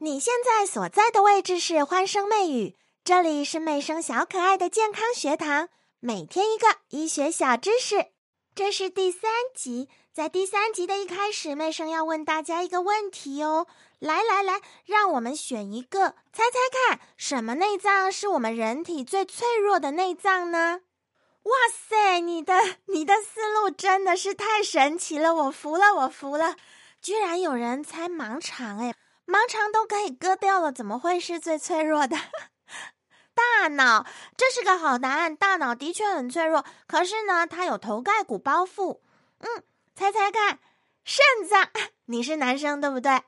你现在所在的位置是欢声媚语，这里是媚声小可爱的健康学堂，每天一个医学小知识。这是第三集，在第三集的一开始，媚声要问大家一个问题哦。来来来，让我们选一个，猜猜看，什么内脏是我们人体最脆弱的内脏呢？哇塞，你的你的思路真的是太神奇了，我服了，我服了，居然有人猜盲肠哎！盲肠都可以割掉了，怎么会是最脆弱的？大脑，这是个好答案。大脑的确很脆弱，可是呢，它有头盖骨包覆。嗯，猜猜看，肾脏，你是男生对不对？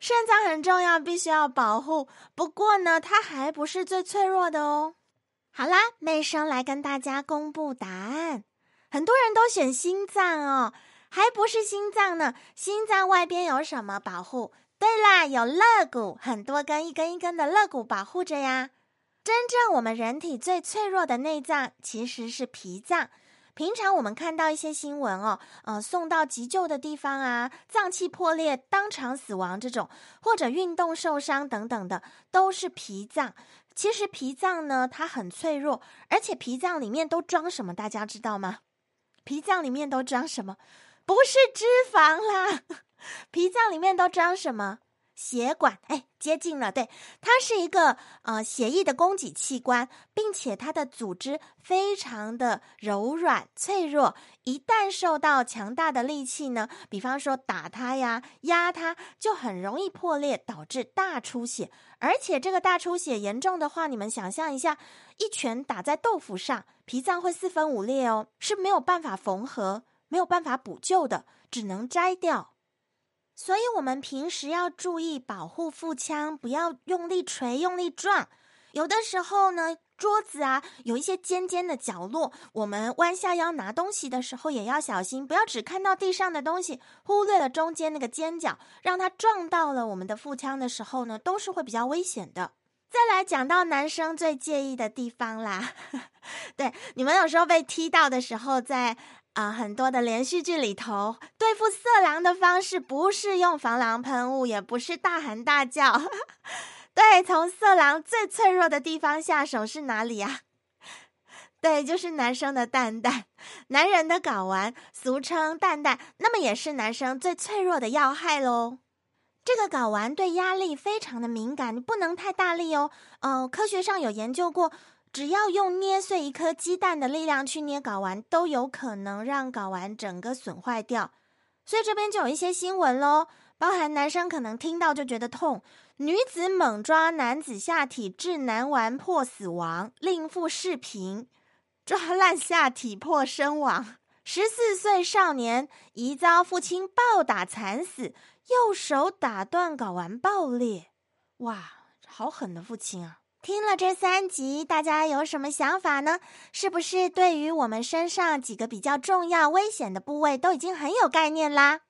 肾脏很重要，必须要保护。不过呢，它还不是最脆弱的哦。好啦，妹生来跟大家公布答案。很多人都选心脏哦，还不是心脏呢。心脏外边有什么保护？对啦，有肋骨，很多根一根一根的肋骨保护着呀。真正我们人体最脆弱的内脏其实是脾脏。平常我们看到一些新闻哦，呃，送到急救的地方啊，脏器破裂、当场死亡这种，或者运动受伤等等的，都是脾脏。其实脾脏呢，它很脆弱，而且脾脏里面都装什么？大家知道吗？脾脏里面都装什么？不是脂肪啦。脾脏里面都装什么？血管？哎，接近了。对，它是一个呃血液的供给器官，并且它的组织非常的柔软脆弱，一旦受到强大的力气呢，比方说打它呀、压它，就很容易破裂，导致大出血。而且这个大出血严重的话，你们想象一下，一拳打在豆腐上，脾脏会四分五裂哦，是没有办法缝合、没有办法补救的，只能摘掉。所以，我们平时要注意保护腹腔，不要用力捶、用力撞。有的时候呢，桌子啊有一些尖尖的角落，我们弯下腰拿东西的时候也要小心，不要只看到地上的东西，忽略了中间那个尖角，让它撞到了我们的腹腔的时候呢，都是会比较危险的。再来讲到男生最介意的地方啦，对，你们有时候被踢到的时候，在。啊，很多的连续剧里头，对付色狼的方式不是用防狼喷雾，也不是大喊大叫。对，从色狼最脆弱的地方下手是哪里呀？对，就是男生的蛋蛋，男人的睾丸，俗称蛋蛋，那么也是男生最脆弱的要害喽。这个睾丸对压力非常的敏感，你不能太大力哦。呃，科学上有研究过。只要用捏碎一颗鸡蛋的力量去捏睾丸，都有可能让睾丸整个损坏掉。所以这边就有一些新闻喽，包含男生可能听到就觉得痛，女子猛抓男子下体致男丸破死亡，另附视频，抓烂下体破身亡。十四岁少年疑遭父亲暴打惨死，右手打断睾丸爆裂，哇，好狠的父亲啊！听了这三集，大家有什么想法呢？是不是对于我们身上几个比较重要、危险的部位都已经很有概念啦？